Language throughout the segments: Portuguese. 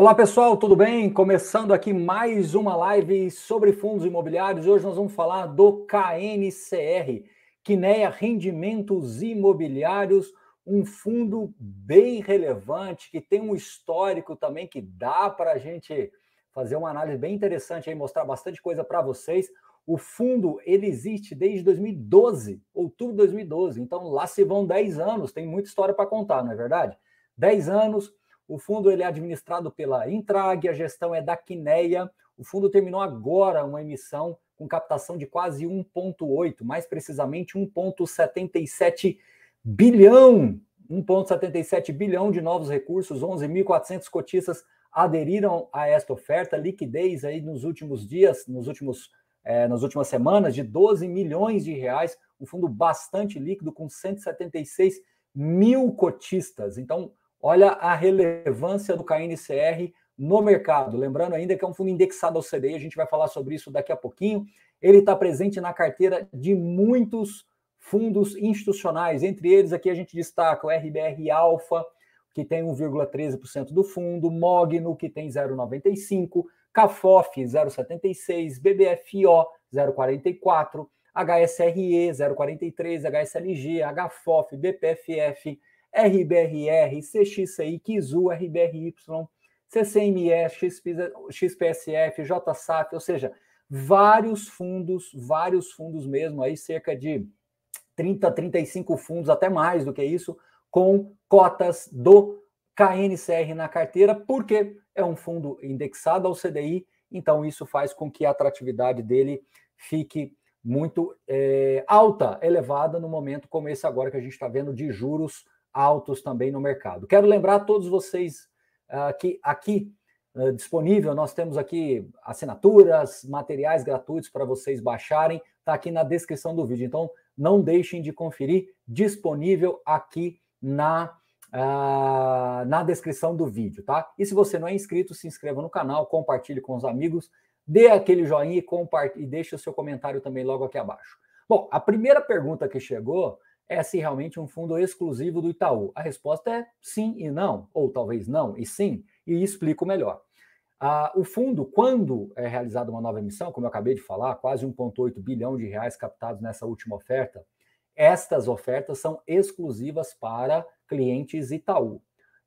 Olá pessoal, tudo bem? Começando aqui mais uma live sobre fundos imobiliários. Hoje nós vamos falar do KNCR, Quineia Rendimentos Imobiliários, um fundo bem relevante que tem um histórico também que dá para a gente fazer uma análise bem interessante aí, mostrar bastante coisa para vocês. O fundo ele existe desde 2012, outubro de 2012. Então lá se vão 10 anos, tem muita história para contar, não é verdade? 10 anos o fundo ele é administrado pela Intrag, a gestão é da Quineia. O fundo terminou agora uma emissão com captação de quase 1,8, mais precisamente 1,77 bilhão. 1,77 bilhão de novos recursos, 11.400 cotistas aderiram a esta oferta, liquidez aí nos últimos dias, nos últimos, é, nas últimas semanas, de 12 milhões de reais, um fundo bastante líquido, com 176 mil cotistas. Então, Olha a relevância do KNCR no mercado. Lembrando ainda que é um fundo indexado ao CDI, a gente vai falar sobre isso daqui a pouquinho. Ele está presente na carteira de muitos fundos institucionais. Entre eles, aqui a gente destaca o RBR Alpha, que tem 1,13% do fundo, Mogno, que tem 0,95%, CAFOF 0,76%, BBFO 0,44%, HSRE 0,43%, HSLG, HFOF, BPFF RBRR, CXCI, Kizu, RBRY, CCME, XPSF, JSAF, ou seja, vários fundos, vários fundos mesmo, aí cerca de 30, 35 fundos, até mais do que isso, com cotas do KNCR na carteira, porque é um fundo indexado ao CDI, então isso faz com que a atratividade dele fique muito é, alta, elevada no momento como esse agora que a gente está vendo de juros altos também no mercado. Quero lembrar a todos vocês uh, que aqui uh, disponível nós temos aqui assinaturas, materiais gratuitos para vocês baixarem, está aqui na descrição do vídeo. Então não deixem de conferir, disponível aqui na uh, na descrição do vídeo, tá? E se você não é inscrito, se inscreva no canal, compartilhe com os amigos, dê aquele joinha e, e deixe o seu comentário também logo aqui abaixo. Bom, a primeira pergunta que chegou é se realmente um fundo exclusivo do Itaú? A resposta é sim e não, ou talvez não e sim, e explico melhor. Ah, o fundo, quando é realizada uma nova emissão, como eu acabei de falar, quase 1,8 bilhão de reais captados nessa última oferta, estas ofertas são exclusivas para clientes Itaú.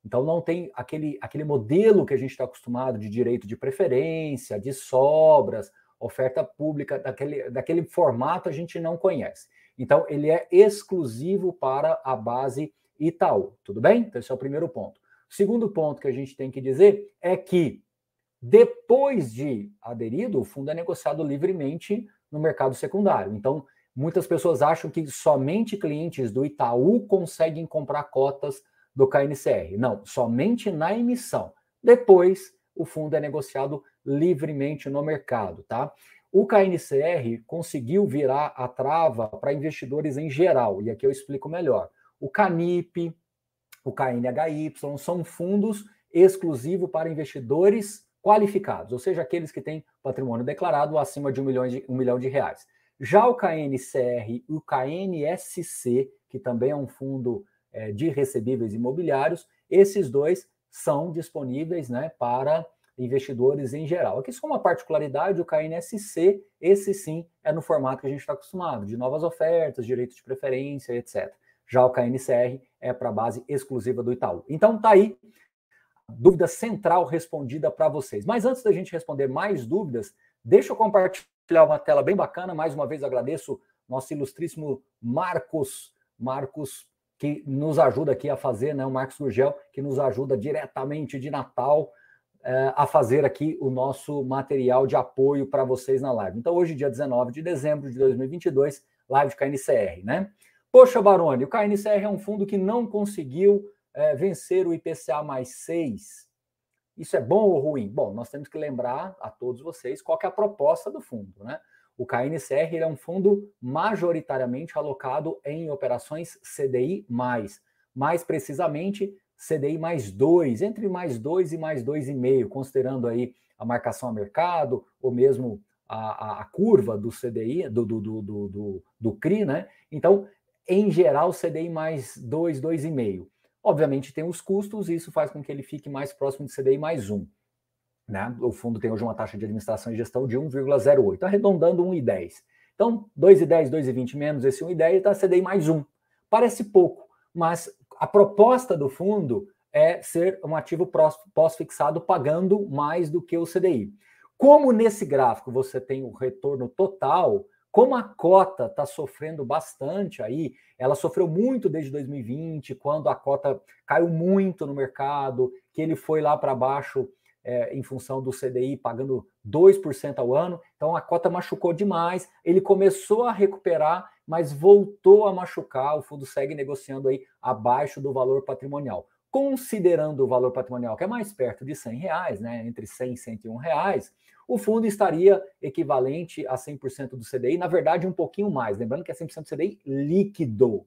Então não tem aquele, aquele modelo que a gente está acostumado de direito de preferência, de sobras, oferta pública, daquele, daquele formato a gente não conhece. Então, ele é exclusivo para a base Itaú, tudo bem? Então, esse é o primeiro ponto. O segundo ponto que a gente tem que dizer é que, depois de aderido, o fundo é negociado livremente no mercado secundário. Então, muitas pessoas acham que somente clientes do Itaú conseguem comprar cotas do KNCR. Não, somente na emissão. Depois, o fundo é negociado livremente no mercado, tá? O KNCR conseguiu virar a trava para investidores em geral, e aqui eu explico melhor. O CANIP, o KNHY são fundos exclusivos para investidores qualificados, ou seja, aqueles que têm patrimônio declarado acima de um milhão de, um milhão de reais. Já o KNCR e o KNSC, que também é um fundo é, de recebíveis imobiliários, esses dois são disponíveis né, para investidores em geral. Aqui só uma particularidade, o KNSC, esse sim é no formato que a gente está acostumado, de novas ofertas, direitos de preferência, etc. Já o KNCR é para a base exclusiva do Itaú. Então tá aí, dúvida central respondida para vocês. Mas antes da gente responder mais dúvidas, deixa eu compartilhar uma tela bem bacana. Mais uma vez agradeço nosso ilustríssimo Marcos, Marcos que nos ajuda aqui a fazer, né? O Marcos Gurgel, que nos ajuda diretamente de Natal a fazer aqui o nosso material de apoio para vocês na live. Então, hoje, dia 19 de dezembro de 2022, live de KNCR, né? Poxa, Baroni, o KNCR é um fundo que não conseguiu é, vencer o IPCA mais 6. Isso é bom ou ruim? Bom, nós temos que lembrar a todos vocês qual é a proposta do fundo, né? O KNCR é um fundo majoritariamente alocado em operações CDI+, mais precisamente CDI mais 2, entre mais 2 e mais 2,5, considerando aí a marcação a mercado, ou mesmo a, a, a curva do CDI, do, do, do, do, do CRI, né? Então, em geral, CDI mais 2, 2,5. Obviamente tem os custos, e isso faz com que ele fique mais próximo de CDI mais 1. Né? O fundo tem hoje uma taxa de administração e gestão de 1,08, arredondando 1,10. Então, 2,10, 2,20 menos esse 1,10 está CDI mais 1. Parece pouco, mas a proposta do fundo é ser um ativo pós-fixado pagando mais do que o CDI. Como nesse gráfico você tem o retorno total, como a cota está sofrendo bastante aí, ela sofreu muito desde 2020, quando a cota caiu muito no mercado, que ele foi lá para baixo é, em função do CDI pagando 2% ao ano, então a cota machucou demais, ele começou a recuperar, mas voltou a machucar, o fundo segue negociando aí abaixo do valor patrimonial considerando o valor patrimonial que é mais perto de 100 reais, né, entre 100 e 101 reais, o fundo estaria equivalente a 100% do CDI, na verdade um pouquinho mais, lembrando que é 100% do CDI líquido,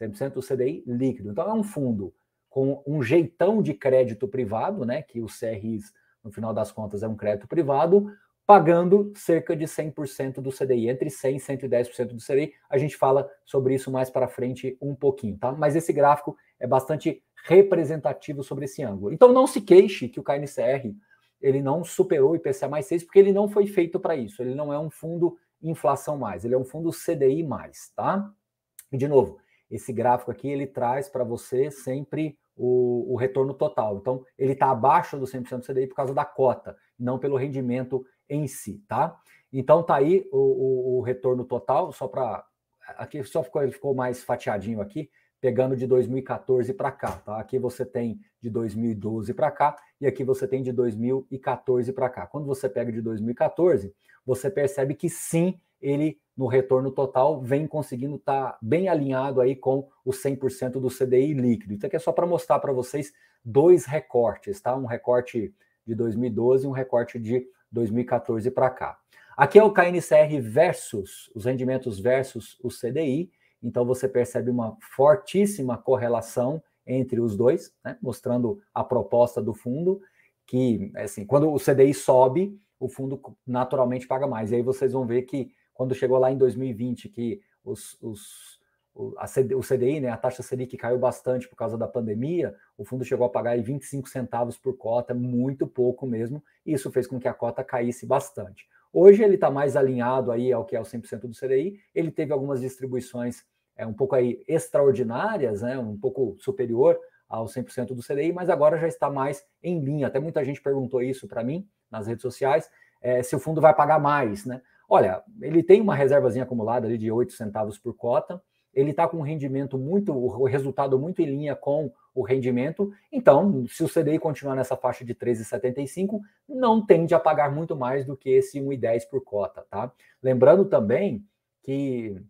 100% do CDI líquido. Então é um fundo com um jeitão de crédito privado, né, que o CRIs, no final das contas, é um crédito privado, pagando cerca de 100% do CDI, entre 100 e 110% do CDI. A gente fala sobre isso mais para frente um pouquinho, tá? Mas esse gráfico é bastante representativo sobre esse ângulo. Então não se queixe que o KNCR ele não superou o IPCA mais 6, porque ele não foi feito para isso. Ele não é um fundo inflação mais, ele é um fundo CDI mais, tá? E de novo, esse gráfico aqui ele traz para você sempre o, o, retorno total. Então, ele está abaixo do 100% do CDI por causa da cota, não pelo rendimento em si, tá? Então, tá aí o, o, o retorno total, só para. Aqui só ficou, ele ficou mais fatiadinho aqui pegando de 2014 para cá, tá? Aqui você tem de 2012 para cá e aqui você tem de 2014 para cá. Quando você pega de 2014, você percebe que sim, ele no retorno total vem conseguindo estar tá bem alinhado aí com o 100% do CDI líquido. Então aqui é só para mostrar para vocês dois recortes, tá? Um recorte de 2012 e um recorte de 2014 para cá. Aqui é o KNCR versus os rendimentos versus o CDI então você percebe uma fortíssima correlação entre os dois, né? mostrando a proposta do fundo, que assim, quando o CDI sobe, o fundo naturalmente paga mais. E aí vocês vão ver que quando chegou lá em 2020, que os, os o, CD, o CDI, né, a taxa Selic caiu bastante por causa da pandemia, o fundo chegou a pagar aí 25 centavos por cota, muito pouco mesmo, e isso fez com que a cota caísse bastante. Hoje ele está mais alinhado aí ao que é o 100% do CDI, ele teve algumas distribuições é, um pouco aí extraordinárias, né, um pouco superior ao 100% do CDI, mas agora já está mais em linha. Até muita gente perguntou isso para mim nas redes sociais, é, se o fundo vai pagar mais, né? Olha, ele tem uma reservazinha acumulada ali de 8 centavos por cota, ele está com um rendimento muito, o resultado muito em linha com o rendimento. Então, se o CDI continuar nessa faixa de 13,75, não tende a pagar muito mais do que esse 1,10 por cota, tá? Lembrando também que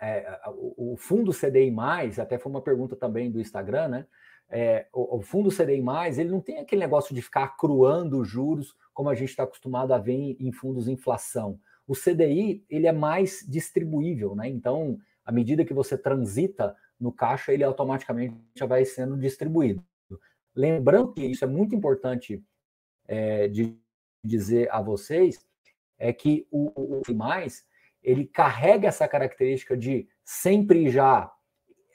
é, o, fundo CDI, até foi uma pergunta também do Instagram, né? É, o, o, fundo CDI, ele não tem aquele negócio de ficar acruando juros como a gente está acostumado a ver em, em fundos inflação. O CDI ele é mais distribuível, né? Então, à medida que você transita no caixa, ele automaticamente já vai sendo distribuído. Lembrando que isso é muito importante é, de dizer a vocês, é que o, o mais ele carrega essa característica de sempre já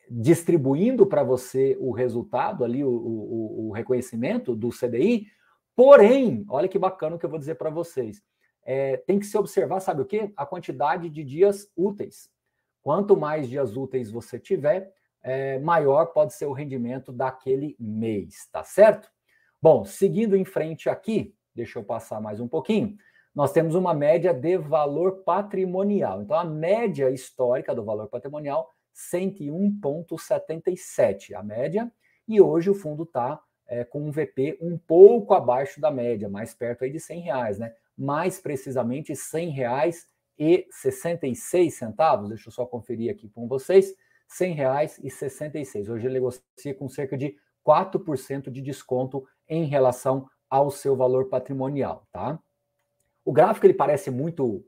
distribuindo para você o resultado ali, o, o, o, reconhecimento do CDI. Porém, olha que bacana o que eu vou dizer para vocês. É, tem que se observar, sabe o quê? A quantidade de dias úteis. Quanto mais dias úteis você tiver, é, maior pode ser o rendimento daquele mês, tá certo? Bom, seguindo em frente aqui, deixa eu passar mais um pouquinho nós temos uma média de valor patrimonial. Então, a média histórica do valor patrimonial, 101,77, a média, e hoje o fundo está é, com um VP um pouco abaixo da média, mais perto aí de 100 reais, né? Mais precisamente 100 reais e 66 centavos. Deixa eu só conferir aqui com vocês. 100 reais e 66. Hoje ele negocia com cerca de 4% de desconto em relação ao seu valor patrimonial, tá? O gráfico ele parece muito,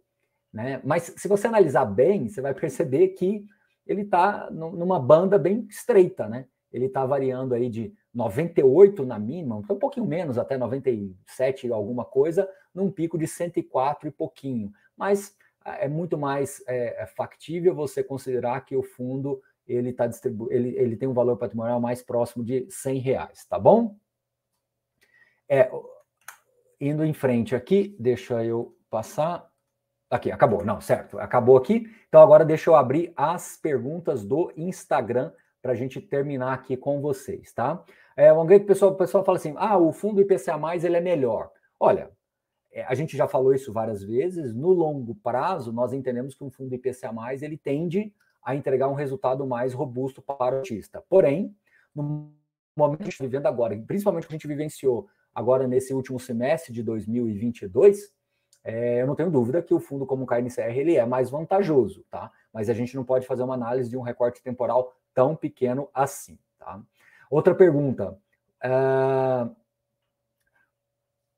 né? Mas se você analisar bem, você vai perceber que ele está numa banda bem estreita, né? Ele está variando aí de 98 na mínima, um pouquinho menos, até 97 alguma coisa, num pico de 104 e pouquinho. Mas é muito mais é, é factível você considerar que o fundo ele tá distribu ele, ele tem um valor patrimonial mais próximo de 100 reais, tá bom? É, indo em frente aqui, deixa eu passar. Aqui, acabou. Não, certo, acabou aqui. Então agora deixa eu abrir as perguntas do Instagram para a gente terminar aqui com vocês, tá? É, um o pessoal, o pessoal fala assim: ah, o fundo IPCA ele é melhor. Olha, a gente já falou isso várias vezes. No longo prazo, nós entendemos que um fundo IPCA ele tende a entregar um resultado mais robusto para o artista. Porém, no momento que a gente está vivendo agora, principalmente que a gente vivenciou agora nesse último semestre de 2022, é, eu não tenho dúvida que o fundo como o KNCR ele é mais vantajoso, tá? Mas a gente não pode fazer uma análise de um recorte temporal tão pequeno assim, tá? Outra pergunta. Uh,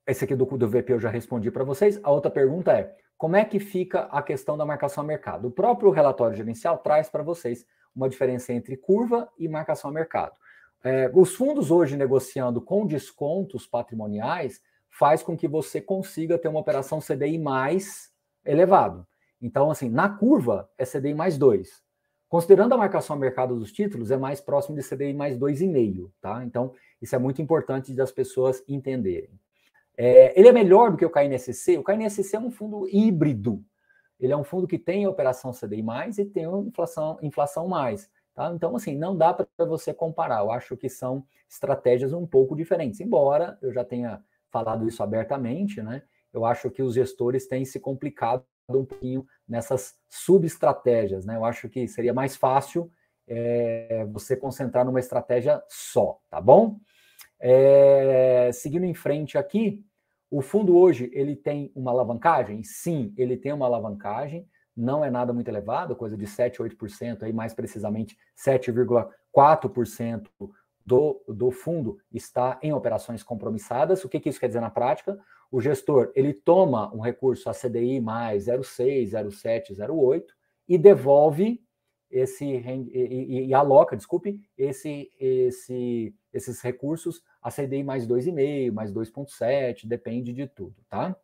esse aqui do, do VP eu já respondi para vocês. A outra pergunta é: como é que fica a questão da marcação a mercado? O próprio relatório gerencial traz para vocês uma diferença entre curva e marcação a mercado. É, os fundos hoje negociando com descontos patrimoniais faz com que você consiga ter uma operação CDI mais elevado. Então, assim, na curva é CDI mais 2. Considerando a marcação a mercado dos títulos, é mais próximo de CDI mais 2,5, tá? Então, isso é muito importante das pessoas entenderem. É, ele é melhor do que o KNSC? O KNSC é um fundo híbrido. Ele é um fundo que tem operação CDI e tem inflação, inflação mais. Tá? Então, assim, não dá para você comparar. Eu acho que são estratégias um pouco diferentes. Embora eu já tenha falado isso abertamente, né? Eu acho que os gestores têm se complicado um pouquinho nessas subestratégias, né? Eu acho que seria mais fácil é, você concentrar numa estratégia só, tá bom? É, seguindo em frente aqui, o fundo hoje ele tem uma alavancagem? Sim, ele tem uma alavancagem não é nada muito elevado, coisa de 7, 8%, aí mais precisamente 7,4% do, do fundo está em operações compromissadas. O que, que isso quer dizer na prática? O gestor ele toma um recurso a CDI mais 0,6, 0,7, 0,8 e devolve esse e, e, e, aloca, desculpe, esse, esse, esses recursos a CDI mais 2,5, mais 2,7, depende de tudo, tá?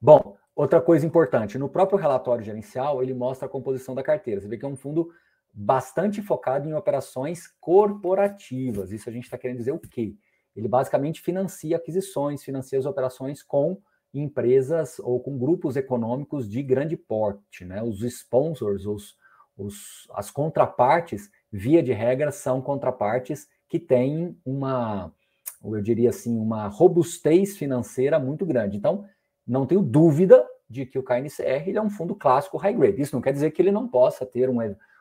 Bom, Outra coisa importante, no próprio relatório gerencial, ele mostra a composição da carteira. Você vê que é um fundo bastante focado em operações corporativas. Isso a gente está querendo dizer o quê? Ele basicamente financia aquisições, financia as operações com empresas ou com grupos econômicos de grande porte. Né? Os sponsors, os, os, as contrapartes, via de regra, são contrapartes que têm uma, eu diria assim, uma robustez financeira muito grande. Então, não tenho dúvida de que o KNCR é um fundo clássico high grade. Isso não quer dizer que ele não possa ter um,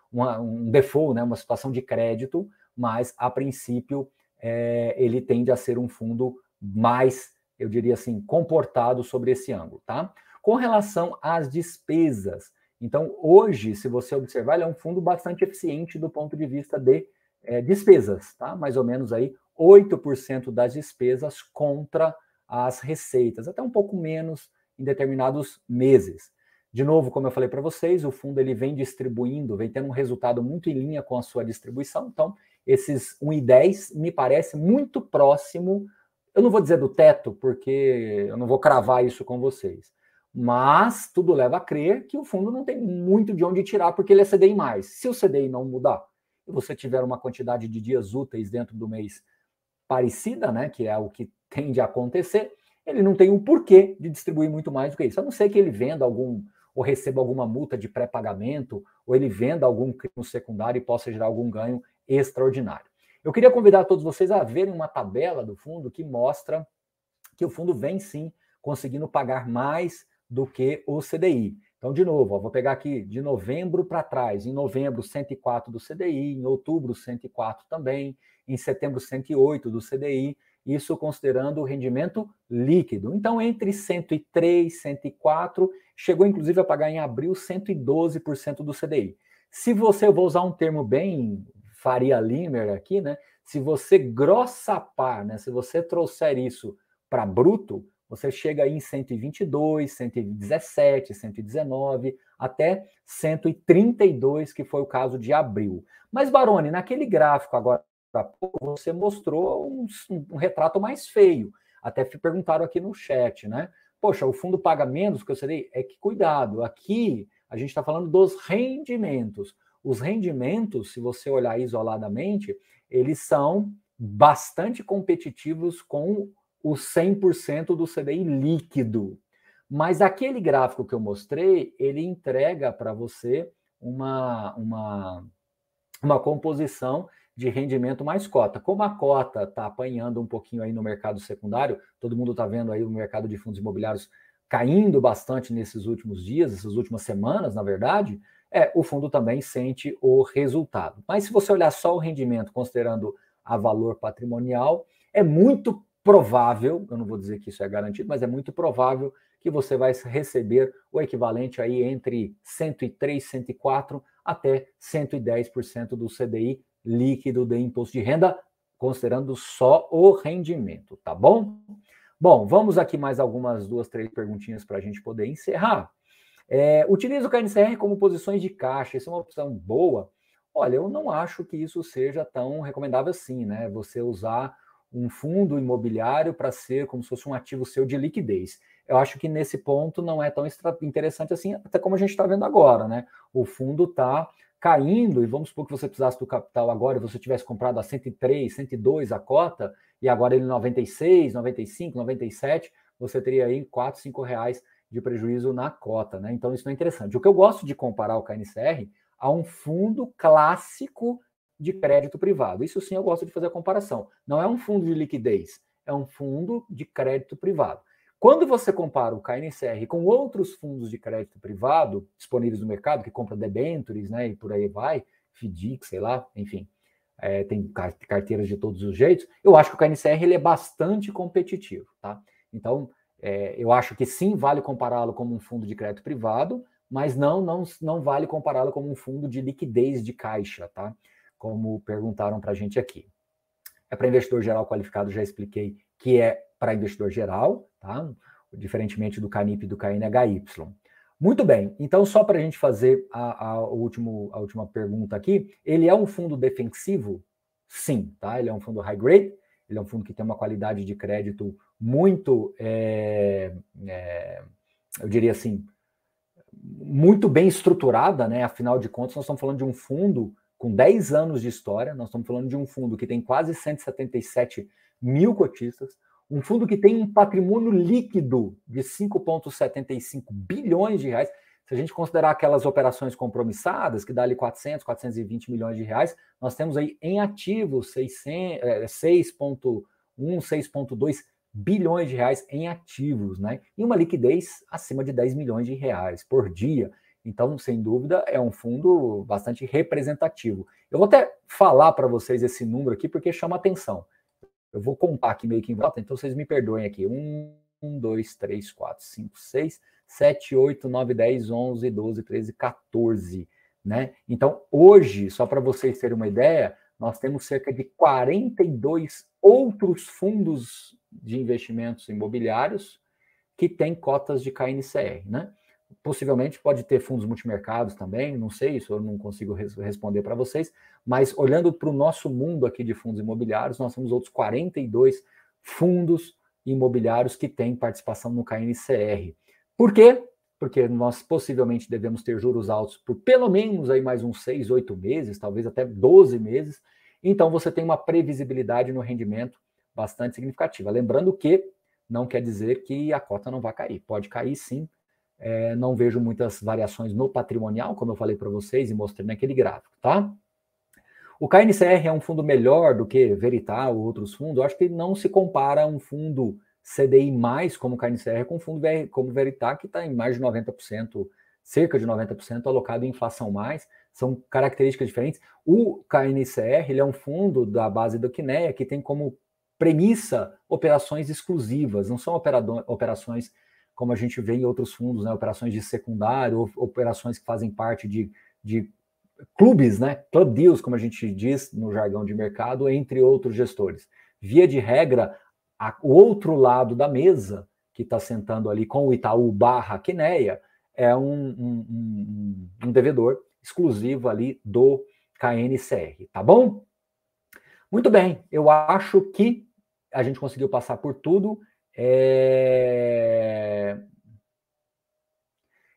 uma, um default, né, uma situação de crédito, mas a princípio é, ele tende a ser um fundo mais, eu diria assim, comportado sobre esse ângulo, tá? Com relação às despesas, então hoje, se você observar, ele é um fundo bastante eficiente do ponto de vista de é, despesas, tá? Mais ou menos aí 8% das despesas contra as receitas, até um pouco menos em determinados meses. De novo, como eu falei para vocês, o fundo ele vem distribuindo, vem tendo um resultado muito em linha com a sua distribuição. Então, esses 1,10 me parece muito próximo. Eu não vou dizer do teto, porque eu não vou cravar isso com vocês. Mas tudo leva a crer que o fundo não tem muito de onde tirar, porque ele é CDI mais. Se o CDI não mudar, você tiver uma quantidade de dias úteis dentro do mês parecida, né, que é o que tende a acontecer, ele não tem um porquê de distribuir muito mais do que isso. A não ser que ele venda algum, ou receba alguma multa de pré-pagamento, ou ele venda algum crime secundário e possa gerar algum ganho extraordinário. Eu queria convidar todos vocês a verem uma tabela do fundo que mostra que o fundo vem sim conseguindo pagar mais do que o CDI. Então, de novo, ó, vou pegar aqui de novembro para trás. Em novembro, 104 do CDI, em outubro, 104 também, em setembro, 108 do CDI, isso considerando o rendimento líquido. Então, entre 103 e 104, chegou inclusive a pagar em abril 112% do CDI. Se você, eu vou usar um termo bem Faria Limer aqui, né? Se você grossapar, né? Se você trouxer isso para bruto, você chega aí em 122, 117, 119, até 132, que foi o caso de abril. Mas, Baroni, naquele gráfico agora você mostrou um, um, retrato mais feio. Até perguntaram aqui no chat, né? Poxa, o fundo paga menos que eu sei. É que cuidado, aqui a gente está falando dos rendimentos. Os rendimentos, se você olhar isoladamente, eles são bastante competitivos com o 100% do CDI líquido. Mas aquele gráfico que eu mostrei, ele entrega para você uma, uma, uma composição de rendimento mais cota. Como a cota está apanhando um pouquinho aí no mercado secundário, todo mundo está vendo aí o mercado de fundos imobiliários caindo bastante nesses últimos dias, essas últimas semanas, na verdade, é, o fundo também sente o resultado. Mas se você olhar só o rendimento, considerando a valor patrimonial, é muito provável, eu não vou dizer que isso é garantido, mas é muito provável que você vai receber o equivalente aí entre 103, 104 até 110% do CDI líquido de imposto de renda, considerando só o rendimento, tá bom? Bom, vamos aqui mais algumas duas, três perguntinhas para a gente poder encerrar. É, utiliza o KNCR como posições de caixa, isso é uma opção boa. Olha, eu não acho que isso seja tão recomendável assim, né? Você usar um fundo imobiliário para ser como se fosse um ativo seu de liquidez. Eu acho que nesse ponto não é tão interessante assim, até como a gente está vendo agora, né? O fundo está caindo, e vamos supor que você precisasse do capital agora e você tivesse comprado a 103, 102 a cota, e agora ele 96, 95, 97, você teria aí 4, 5 reais de prejuízo na cota, né? Então isso não é interessante. O que eu gosto de comparar o KNCR a um fundo clássico de crédito privado. Isso sim eu gosto de fazer a comparação. Não é um fundo de liquidez, é um fundo de crédito privado. Quando você compara o KNCR com outros fundos de crédito privado disponíveis no mercado, que compra debentures, né, e por aí vai, FDIC, sei lá, enfim, é, tem carteiras de todos os jeitos, eu acho que o KNCR ele é bastante competitivo, tá? Então, é, eu acho que sim, vale compará-lo como um fundo de crédito privado, mas não, não, não vale compará-lo como um fundo de liquidez de caixa, tá? Como perguntaram para a gente aqui. É para investidor geral qualificado, já expliquei que é para investidor geral, tá? diferentemente do CANIP e do KNHY. Muito bem, então só para a gente fazer a, a, último, a última pergunta aqui, ele é um fundo defensivo? Sim, tá? Ele é um fundo high grade, ele é um fundo que tem uma qualidade de crédito muito, é, é, eu diria assim, muito bem estruturada, né? Afinal de contas, nós estamos falando de um fundo com 10 anos de história, nós estamos falando de um fundo que tem quase 177 mil cotistas, um fundo que tem um patrimônio líquido de 5,75 bilhões de reais. Se a gente considerar aquelas operações compromissadas, que dá ali 400, 420 milhões de reais, nós temos aí em ativos 6,1, 6,2 bilhões de reais em ativos, né? E uma liquidez acima de 10 milhões de reais por dia. Então, sem dúvida, é um fundo bastante representativo. Eu vou até falar para vocês esse número aqui porque chama atenção. Eu vou contar aqui meio que em volta, então vocês me perdoem aqui. 1, 2, 3, 4, 5, 6, 7, 8, 9, 10, 11, 12, 13, 14. Né? Então, hoje, só para vocês terem uma ideia, nós temos cerca de 42 outros fundos de investimentos imobiliários que têm cotas de KNCR. Né? Possivelmente pode ter fundos multimercados também, não sei, isso eu não consigo res responder para vocês, mas olhando para o nosso mundo aqui de fundos imobiliários, nós temos outros 42 fundos imobiliários que têm participação no KNCR. Por quê? Porque nós possivelmente devemos ter juros altos por pelo menos aí mais uns 6, 8 meses, talvez até 12 meses. Então você tem uma previsibilidade no rendimento bastante significativa. Lembrando que não quer dizer que a cota não vai cair. Pode cair sim, é, não vejo muitas variações no patrimonial, como eu falei para vocês e mostrei naquele gráfico, tá? O KNCR é um fundo melhor do que Veritar ou outros fundos? Eu acho que não se compara um fundo CDI+, como o KNCR, com um fundo como Veritar, que está em mais de 90%, cerca de 90% alocado em inflação mais, são características diferentes. O KNCR ele é um fundo da base do Quineia que tem como premissa operações exclusivas, não são operações como a gente vê em outros fundos, né, operações de secundário, operações que fazem parte de, de clubes, né, club deals, como a gente diz no jargão de mercado, entre outros gestores. Via de regra, a, o outro lado da mesa, que está sentando ali com o Itaú barra Quineia, é um, um, um, um devedor exclusivo ali do KNCR, tá bom? Muito bem, eu acho que a gente conseguiu passar por tudo. É...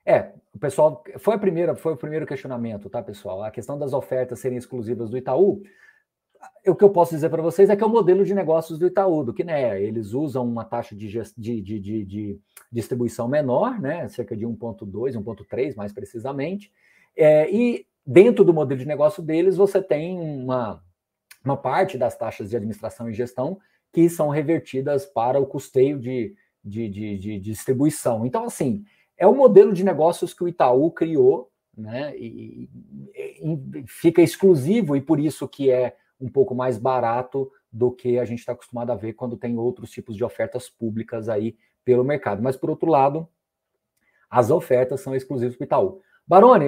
é, o pessoal foi a primeira, foi o primeiro questionamento, tá, pessoal? A questão das ofertas serem exclusivas do Itaú. o que eu posso dizer para vocês é que é o modelo de negócios do Itaú, do Kinea. Eles usam uma taxa de, de, de, de, de distribuição menor, né, cerca de 1,2, 1,3 mais precisamente, é, e dentro do modelo de negócio deles você tem uma, uma parte das taxas de administração e gestão que são revertidas para o custeio de, de, de, de distribuição. Então, assim, é o modelo de negócios que o Itaú criou, né, e, e fica exclusivo e por isso que é um pouco mais barato do que a gente está acostumado a ver quando tem outros tipos de ofertas públicas aí pelo mercado. Mas, por outro lado, as ofertas são exclusivas para o Itaú. Baroni,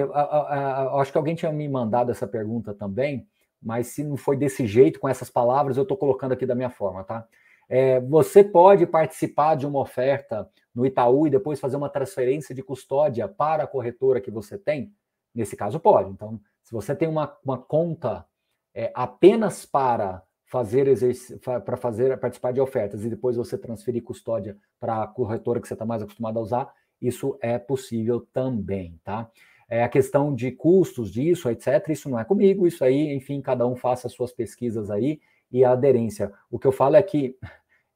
acho que alguém tinha me mandado essa pergunta também, mas se não foi desse jeito, com essas palavras, eu estou colocando aqui da minha forma, tá? É, você pode participar de uma oferta no Itaú e depois fazer uma transferência de custódia para a corretora que você tem? Nesse caso, pode. Então, se você tem uma, uma conta é, apenas para fazer para fazer participar de ofertas e depois você transferir custódia para a corretora que você está mais acostumado a usar, isso é possível também, tá? É a questão de custos disso, etc. Isso não é comigo, isso aí, enfim, cada um faça as suas pesquisas aí e a aderência. O que eu falo é que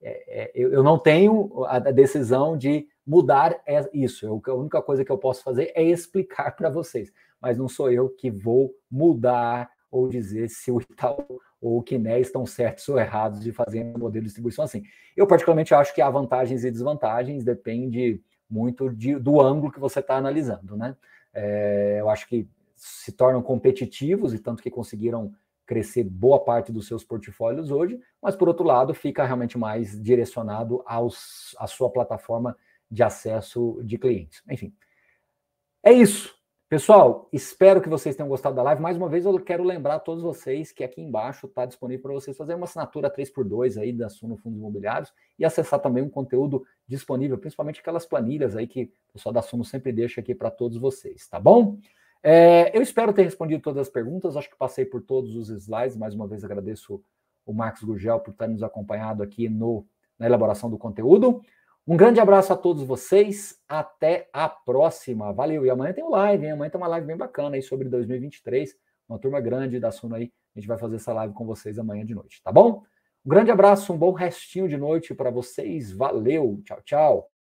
é, é, eu não tenho a decisão de mudar isso. Eu, a única coisa que eu posso fazer é explicar para vocês, mas não sou eu que vou mudar ou dizer se o Itaú ou o Kiné estão certos ou errados de fazer um modelo de distribuição assim. Eu, particularmente, acho que há vantagens e desvantagens, depende muito de, do ângulo que você está analisando, né? É, eu acho que se tornam competitivos e tanto que conseguiram crescer boa parte dos seus portfólios hoje, mas por outro lado fica realmente mais direcionado aos, à sua plataforma de acesso de clientes. Enfim, é isso. Pessoal, espero que vocês tenham gostado da live. Mais uma vez, eu quero lembrar a todos vocês que aqui embaixo está disponível para vocês fazerem uma assinatura 3x2 aí da Suno Fundos Imobiliários e acessar também um conteúdo disponível, principalmente aquelas planilhas aí que o pessoal da Suno sempre deixa aqui para todos vocês, tá bom? É, eu espero ter respondido todas as perguntas, acho que passei por todos os slides. Mais uma vez agradeço o Marcos Gurgel por estar nos acompanhado aqui no, na elaboração do conteúdo. Um grande abraço a todos vocês. Até a próxima. Valeu. E amanhã tem um live, hein? Amanhã tem uma live bem bacana aí sobre 2023. Uma turma grande da Suno aí. A gente vai fazer essa live com vocês amanhã de noite, tá bom? Um grande abraço, um bom restinho de noite para vocês. Valeu. Tchau, tchau.